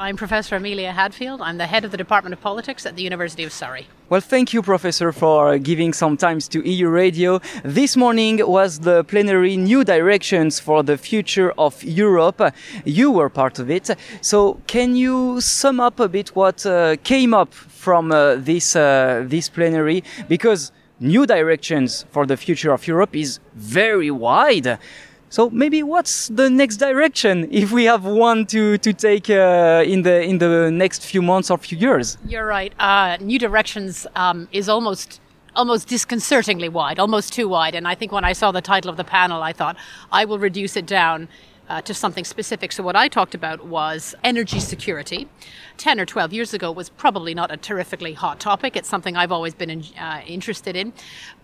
I'm Professor Amelia Hadfield. I'm the head of the Department of Politics at the University of Surrey. Well, thank you, Professor, for giving some time to EU Radio. This morning was the plenary New Directions for the Future of Europe. You were part of it. So, can you sum up a bit what uh, came up from uh, this, uh, this plenary? Because New Directions for the Future of Europe is very wide. So maybe what's the next direction if we have one to to take uh, in the in the next few months or few years? You're right. Uh, new directions um, is almost almost disconcertingly wide, almost too wide. And I think when I saw the title of the panel, I thought I will reduce it down uh, to something specific. So what I talked about was energy security. 10 or 12 years ago was probably not a terrifically hot topic. It's something I've always been in, uh, interested in.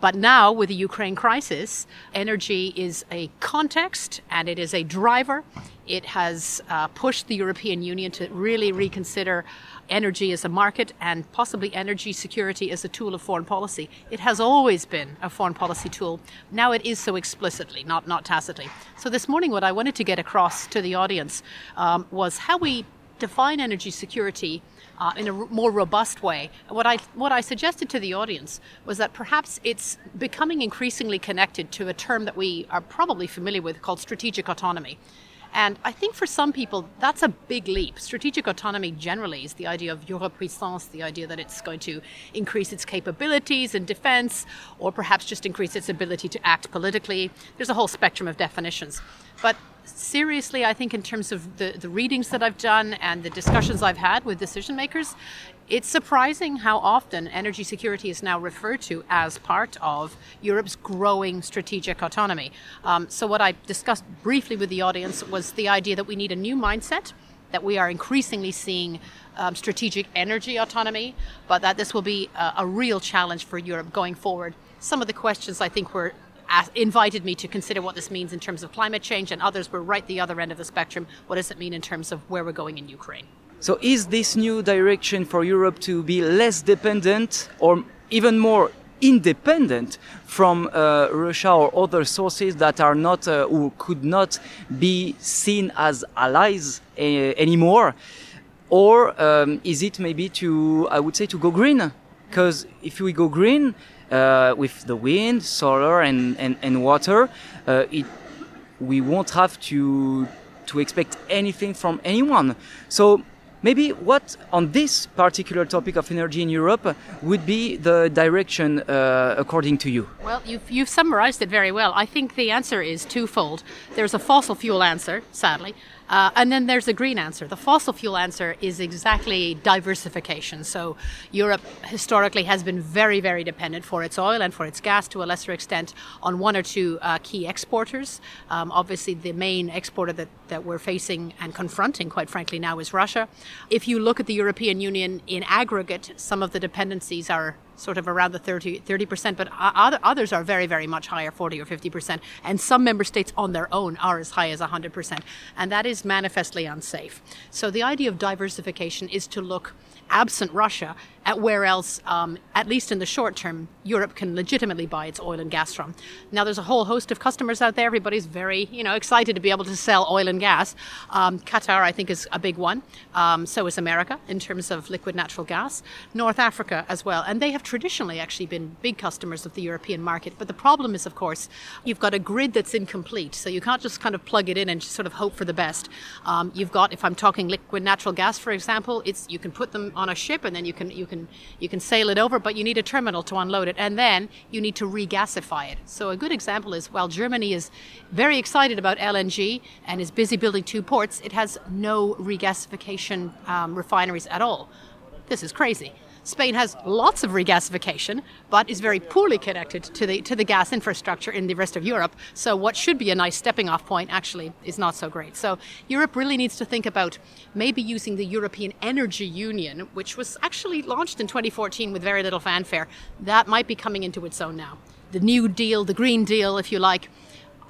But now with the Ukraine crisis, energy is a context and it is a driver. It has uh, pushed the European Union to really reconsider energy as a market and possibly energy security as a tool of foreign policy. It has always been a foreign policy tool. Now it is so explicitly, not, not tacitly. So this morning, what I wanted to get across to the audience um, was how we define energy security uh, in a r- more robust way. What I what I suggested to the audience was that perhaps it's becoming increasingly connected to a term that we are probably familiar with called strategic autonomy. And I think for some people, that's a big leap. Strategic autonomy generally is the idea of Europuissance, the idea that it's going to increase its capabilities in defense, or perhaps just increase its ability to act politically. There's a whole spectrum of definitions. But seriously, I think in terms of the, the readings that I've done and the discussions I've had with decision makers, it's surprising how often energy security is now referred to as part of Europe's growing strategic autonomy. Um, so, what I discussed briefly with the audience was the idea that we need a new mindset, that we are increasingly seeing um, strategic energy autonomy, but that this will be a, a, real challenge for Europe going forward. Some of the questions I think were asked, invited me to consider what this means in terms of climate change, and others were right the other end of the spectrum. What does it mean in terms of where we're going in Ukraine? So, is this new direction for Europe to be less dependent or even more independent from uh, Russia or other sources that are not uh, or could not be seen as allies uh, anymore? Or um, is it maybe to, I would say, to go green? Because if we go green uh, with the wind, solar, and, and, and water, uh, it, we won't have to to expect anything from anyone. So Maybe what on this particular topic of energy in Europe would be the direction uh, according to you? Well, you've, you've summarized it very well. I think the answer is twofold. There's a fossil fuel answer, sadly, uh, and then there's a green answer. The fossil fuel answer is exactly diversification. So Europe historically has been very, very dependent for its oil and for its gas to a lesser extent on one or two uh, key exporters. Um, obviously, the main exporter that, that we're facing and confronting, quite frankly, now is Russia. If you look at the European Union in aggregate, some of the dependencies are sort of around the 30, 30%, but others are very, very much higher, 40 or 50%. And some member states on their own are as high as 100%. And that is manifestly unsafe. So the idea of diversification is to look absent Russia at where else, um, at least in the short term, Europe can legitimately buy its oil and gas from. Now, there's a whole host of customers out there. Everybody's very, you know, excited to be able to sell oil and gas. Um, Qatar, I think, is a big one. Um, so is America in terms of liquid natural gas. North Africa as well, and they have traditionally actually been big customers of the European market. But the problem is, of course, you've got a grid that's incomplete, so you can't just kind of plug it in and just sort of hope for the best. Um, you've got, if I'm talking liquid natural gas, for example, it's you can put them on a ship and then you can you can you can sail it over, but you need a terminal to unload it, and then you need to regasify it. So a good example is while Germany is very excited about LNG and is busy building two ports, it has no regasification um, refineries at all. This is crazy. Spain has lots of regasification, but is very poorly connected to the to the gas infrastructure in the rest of Europe. So what should be a nice stepping off point actually is not so great. So Europe really needs to think about maybe using the European Energy Union, which was actually launched in 2014 with very little fanfare. That might be coming into its own now. The New Deal, the Green Deal, if you like,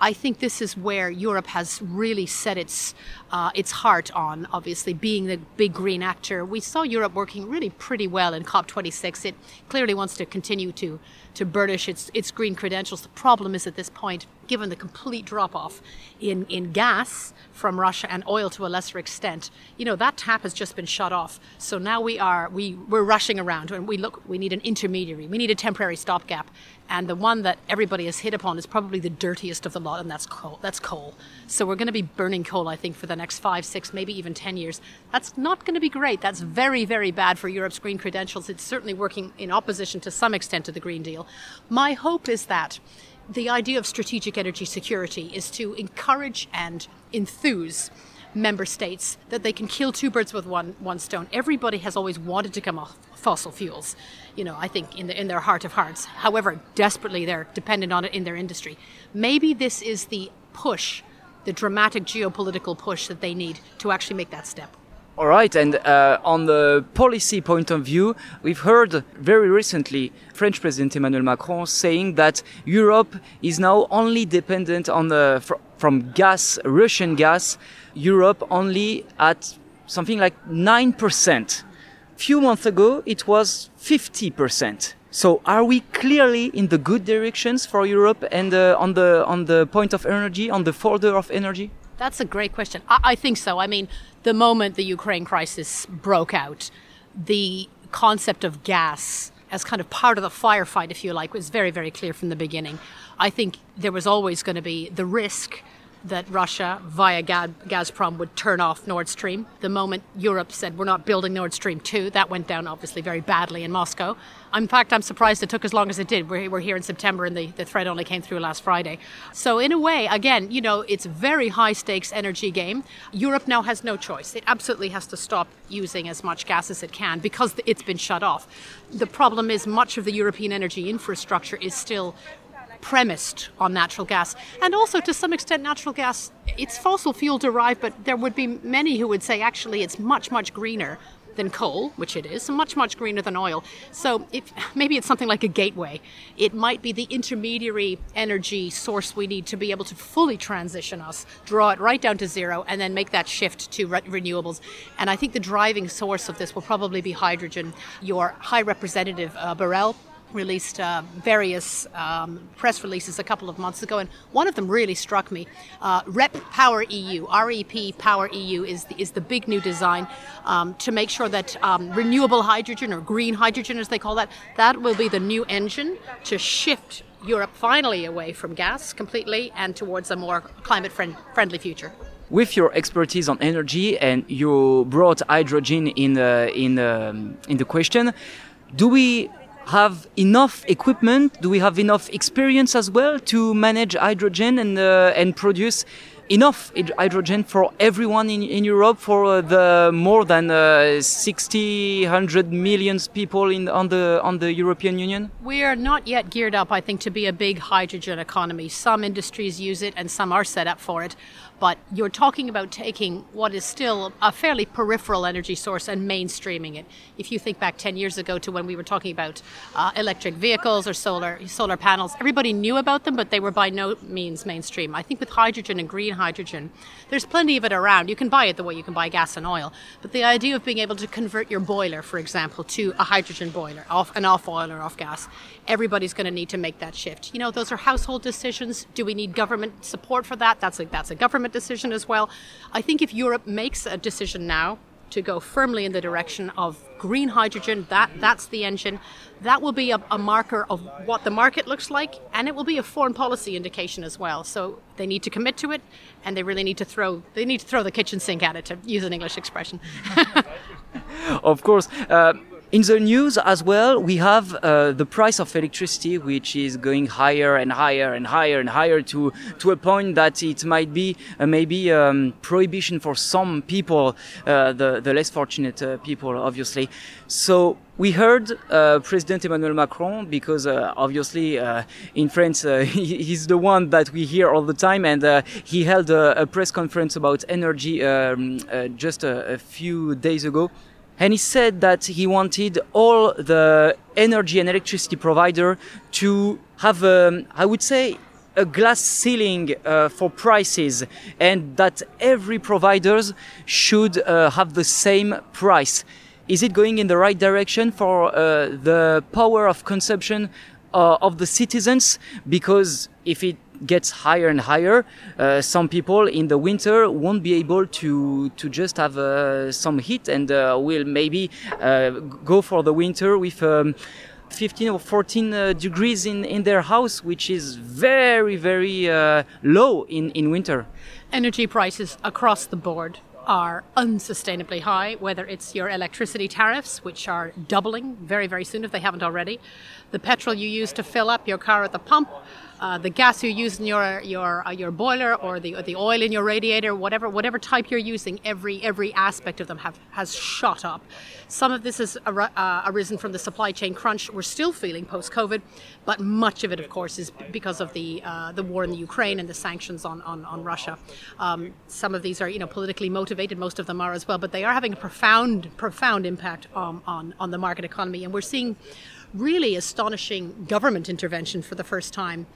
I think this is where Europe has really set its uh, its heart on. Obviously, being the big green actor, we saw Europe working really pretty well in COP26. It clearly wants to continue to to burnish its its green credentials. The problem is at this point given the complete drop off in, in gas from Russia and oil to a lesser extent, you know, that tap has just been shut off. So now we are, we, we're rushing around and we look, we need an intermediary. We need a temporary stopgap. And the one that everybody has hit upon is probably the dirtiest of the lot, and that's coal. That's coal. So we're going to be burning coal, I think, for the next five, six, maybe even 10 years. That's not going to be great. That's very, very bad for Europe's green credentials. It's certainly working in opposition to some extent to the Green Deal. My hope is that the idea of strategic energy security is to encourage and enthuse member states that they can kill two birds with one one stone. Everybody has always wanted to come off fossil fuels. You know, I think in the, in their heart of hearts. However, desperately they're dependent on it in their industry. Maybe this is the push, the dramatic geopolitical push that they need to actually make that step. All right, and uh, on the policy point of view, we've heard very recently French President Emmanuel Macron saying that Europe is now only dependent on the fr from gas, Russian gas. Europe only at something like nine percent. A few months ago, it was fifty percent. So, are we clearly in the good directions for Europe and uh, on the on the point of energy, on the folder of energy? That's a great question. I, I think so. I mean, the moment the Ukraine crisis broke out, the concept of gas as kind of part of the firefight, if you like, was very, very clear from the beginning. I think there was always going to be the risk that Russia, via Gazprom, would turn off Nord Stream. The moment Europe said we're not building Nord Stream 2, that went down obviously very badly in Moscow. In fact, I'm surprised it took as long as it did. We're, here in September and the, the threat only came through last Friday. So, in a way, again, you know, it's a very high stakes energy game. Europe now has no choice. It absolutely has to stop using as much gas as it can because it's been shut off. The problem is much of the European energy infrastructure is still premised on natural gas. And also, to some extent, natural gas, it's fossil fuel derived, but there would be many who would say actually it's much, much greener than coal, which it is, much, much greener than oil. So if, maybe it's something like a gateway. It might be the intermediary energy source we need to be able to fully transition us, draw it right down to zero, and then make that shift to re- renewables. And I think the driving source of this will probably be hydrogen. Your High Representative uh, Borrell released uh, various um, press releases a couple of months ago, and one of them really struck me. Uh, REP Power EU, REPowerEU, is the, is the big new design um, to make sure that um, renewable hydrogen or green hydrogen, as they call that, that will be the new engine to shift Europe finally away from gas completely and towards a more climate friend- friendly future with your expertise on energy and you brought hydrogen in the in the in the question do we have enough equipment? Do we have enough experience as well to manage hydrogen and uh, and produce enough hydrogen for everyone in, in Europe for uh, the more than uh, 60 100 millions people in on the on the European Union? We are not yet geared up I think to be a big hydrogen economy. Some industries use it and some are set up for it. But you're talking about taking what is still a fairly peripheral energy source and mainstreaming it. If you think back 10 years ago to when we were talking about uh, electric vehicles or solar solar panels, everybody knew about them, but they were by no means mainstream. I think with hydrogen and green hydrogen, there's plenty of it around. You can buy it the way you can buy gas and oil, but the idea of being able to convert your boiler, for example, to a hydrogen boiler, off an off oil or off gas, everybody's going to need to make that shift. You know, those are household decisions. Do we need government support for that? That's a that's a government decision as well. I think if Europe makes a decision now to go firmly in the direction of green hydrogen, that that's the engine. That will be a, a, marker of what the market looks like, and it will be a foreign policy indication as well. So they need to commit to it, and they really need to throw they need to throw the kitchen sink at it, to use an English expression. of course. Uh, in the news as well, we have uh, the price of electricity, which is going higher and higher and higher and higher to to a point that it might be uh, maybe um, prohibition for some people, uh, the the less fortunate uh, people, obviously. So we heard uh, President Emmanuel Macron because uh, obviously uh, in France uh, he, he's the one that we hear all the time, and uh, he held a, a, press conference about energy um, just a, a, few days ago and he said that he wanted all the energy and electricity provider to have, um, I would say, a glass ceiling uh, for prices, and that every providers should uh, have the same price. Is it going in the right direction for uh, the power of consumption uh, of the citizens? Because if it gets higher and higher, uh, some people in the winter won't be able to to just have uh, some heat and uh, will maybe uh, go for the winter with. Um, 15 or 14 uh, degrees in, in their house, which is very, very uh, low in, in winter. Energy prices across the board are unsustainably high, whether it's your electricity tariffs, which are doubling very, very soon if they haven't already, the petrol you use to fill up your car at the pump, uh, the gas you use in your your uh, your boiler or the the oil in your radiator, whatever whatever type you're using, every every aspect of them have has shot up. Some of this has ar- uh, arisen from the supply chain crunch we're still feeling post COVID, but much of it, of course, is because of the uh, the war in the Ukraine and the sanctions on on, on Russia. Um, some of these are you know politically motivated, most of them are as well, but they are having a profound profound impact on on, on the market economy, and we're seeing really astonishing government intervention for the first time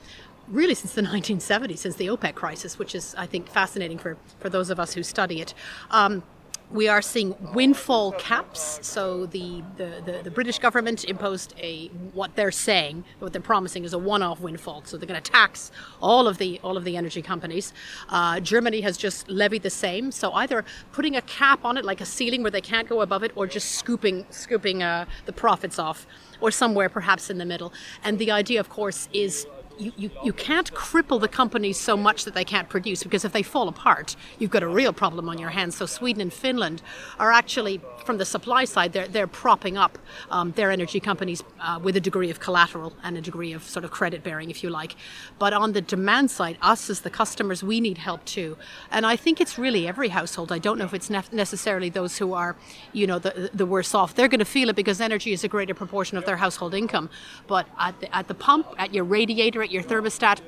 really since the 1970s, since the OPEC crisis, which is, I think, fascinating for, for those of us who study it. Um, we are seeing windfall caps. So the, the, the, the, British government imposed a what they're saying, what they're promising is a one-off windfall. So they're going to tax all of the all of the energy companies. Uh, Germany has just levied the same. So either putting a cap on it, like a ceiling where they can't go above it, or just scooping scooping uh, the profits off or somewhere perhaps in the middle. And the idea, of course, is you, you, you can't cripple the companies so much that they can't produce because if they fall apart, you've got a real problem on your hands. So Sweden and Finland are actually, from the supply side, they're, they're propping up um, their energy companies uh, with a degree of collateral and a degree of sort of credit bearing, if you like. But on the demand side, us as the customers, we need help too. And I think it's really every household. I don't know if it's ne- necessarily those who are, you know, the, the worse off. They're going to feel it because energy is a greater proportion of their household income. But at the, at the pump, at your radiator, your thermostat.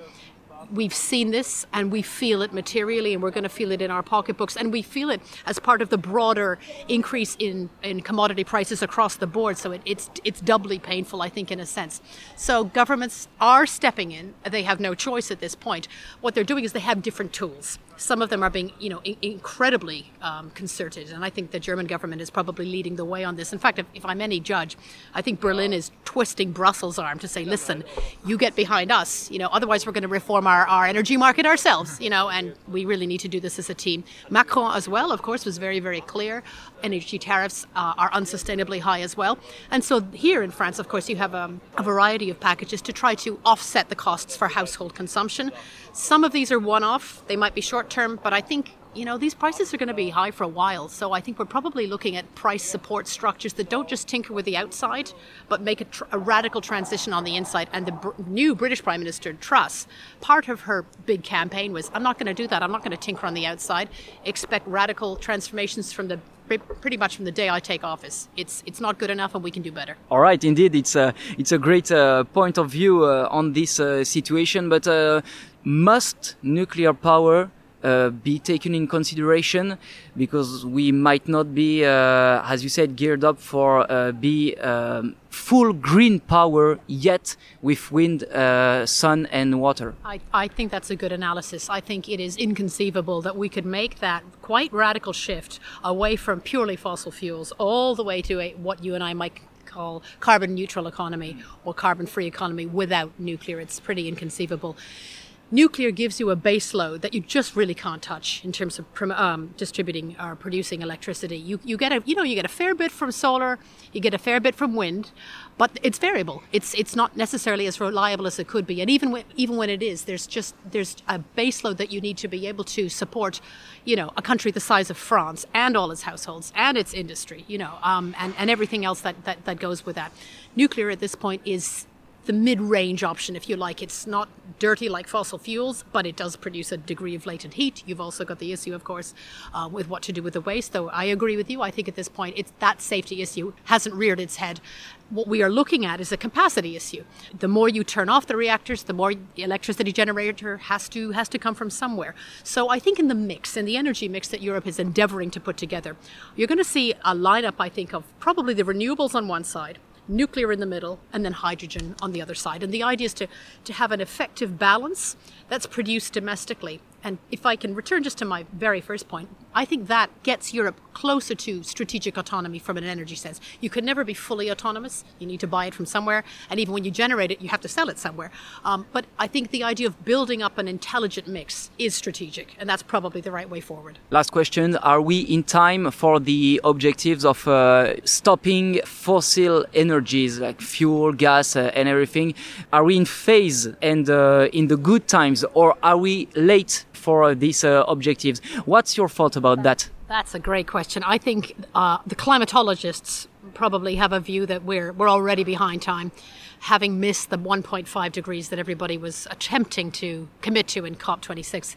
We've seen this and we feel it materially and we're going to feel it in our pocketbooks and we feel it as part of the broader increase in, in commodity prices across the board. So it, it's it's doubly painful I think in a sense. So governments are stepping in. They have no choice at this point. What they're doing is they have different tools some of them are being, you know, in- incredibly um, concerted, and I think the German government is probably leading the way on this. In fact, if, if, I'm any judge, I think Berlin is twisting Brussels' arm to say, "Listen, you get behind us. You know, otherwise we're going to reform our, our energy market ourselves. You know, and we really need to do this as a team." Macron, as well, of course, was very, very clear. Energy tariffs uh, are unsustainably high as well, and so here in France, of course, you have um, a variety of packages to try to offset the costs for household consumption. Some of these are one-off; they might be short term, but I think you know these prices are going to be high for a while. So I think we're probably looking at price support structures that don't just tinker with the outside, but make a, tr- a radical transition on the inside. And the br- new British Prime Minister Truss, part of her big campaign was, "I'm not going to do that. I'm not going to tinker on the outside. Expect radical transformations from the pretty much from the day I take office. It's it's not good enough, and we can do better. All right, indeed, it's a it's a great uh, point of view uh, on this uh, situation. But uh, must nuclear power uh, be taken in consideration because we might not be, uh, as you said, geared up for uh, be um, full green power yet with wind, uh, sun, and water. I, I think that's a good analysis. I think it is inconceivable that we could make that quite radical shift away from purely fossil fuels all the way to a, what you and I might call carbon neutral economy or carbon free economy without nuclear. It's pretty inconceivable nuclear gives you a base load that you just really can't touch in terms of um, distributing or producing electricity. You, you get a you know you get a fair bit from solar, you get a fair bit from wind, but it's variable. It's it's not necessarily as reliable as it could be. And even when, even when it is, there's just there's a base load that you need to be able to support, you know, a country the size of France and all its households and its industry, you know, um, and and everything else that, that that goes with that. Nuclear at this point is the mid-range option, if you like. It's not dirty like fossil fuels, but it does produce a degree of latent heat. You've also got the issue, of course, uh, with what to do with the waste. Though I agree with you. I think at this point, it's that safety issue hasn't reared its head. What we are looking at is a capacity issue. The more you turn off the reactors, the more the electricity generator has to has to come from somewhere. So I think in the mix, in the energy mix that Europe is endeavoring to put together, you're going to see a lineup. I think of probably the renewables on one side nuclear in the middle, and then hydrogen on the other side. And the idea is to, to have an effective balance that's produced domestically And if I can return just to my very first point, I think that gets Europe closer to strategic autonomy from an energy sense. You can never be fully autonomous. You need to buy it from somewhere. And even when you generate it, you have to sell it somewhere. Um, but I think the idea of building up an intelligent mix is strategic. And that's probably the right way forward. Last question Are we in time for the objectives of uh, stopping fossil energies like fuel, gas, uh, and everything? Are we in phase and uh, in the good times, or are we late for these uh, objectives? What's your thought about that? That's a great question. I think uh, the climatologists probably have a view that we're we're already behind time, having missed the 1.5 degrees that everybody was attempting to commit to in COP26.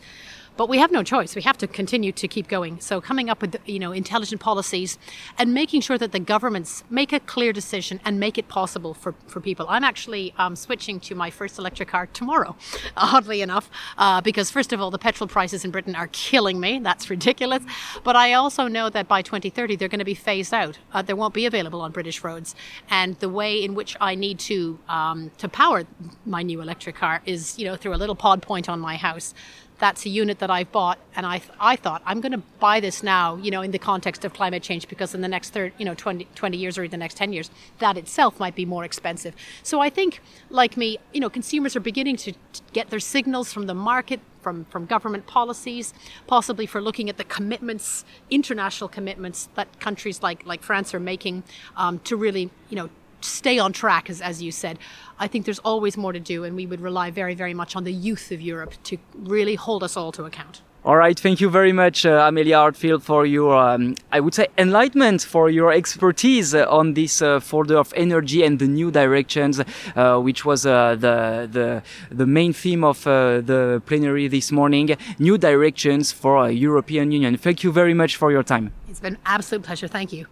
But we have no choice. We have to continue to keep going. So coming up with you know intelligent policies and making sure that the governments make a clear decision and make it possible for, for people. I'm actually um, switching to my first electric car tomorrow, oddly enough, uh, because first of all, the petrol prices in Britain are killing me. That's ridiculous. But I also know that by 2030 they're going to be phased out. Uh, they won't be available on British roads. And the way in which I need to um, to power my new electric car is you know through a little pod point on my house that's a unit that I've bought, and I, I thought I'm going to buy this now, you know, in the context of climate change, because in the next third, you know, 20, 20 years or the next 10 years, that itself might be more expensive. So I think, like me, you know, consumers are beginning to, to get their signals from the market, from, from government policies, possibly for looking at the commitments, international commitments that countries like, like France are making um, to really, you know, stay on track, as, as you said. I think there's always more to do, and we would rely very, very much on the youth of Europe to really hold us all to account. All right, thank you very much, uh, Amelia Hadfield, for your, um, I would say, enlightenment, for your expertise uh, on this uh, folder of energy and the new directions, uh, which was uh, the, the the main theme of uh, the plenary this morning. New directions for European Union. Thank you very much for your time. It's been an absolute pleasure. Thank you.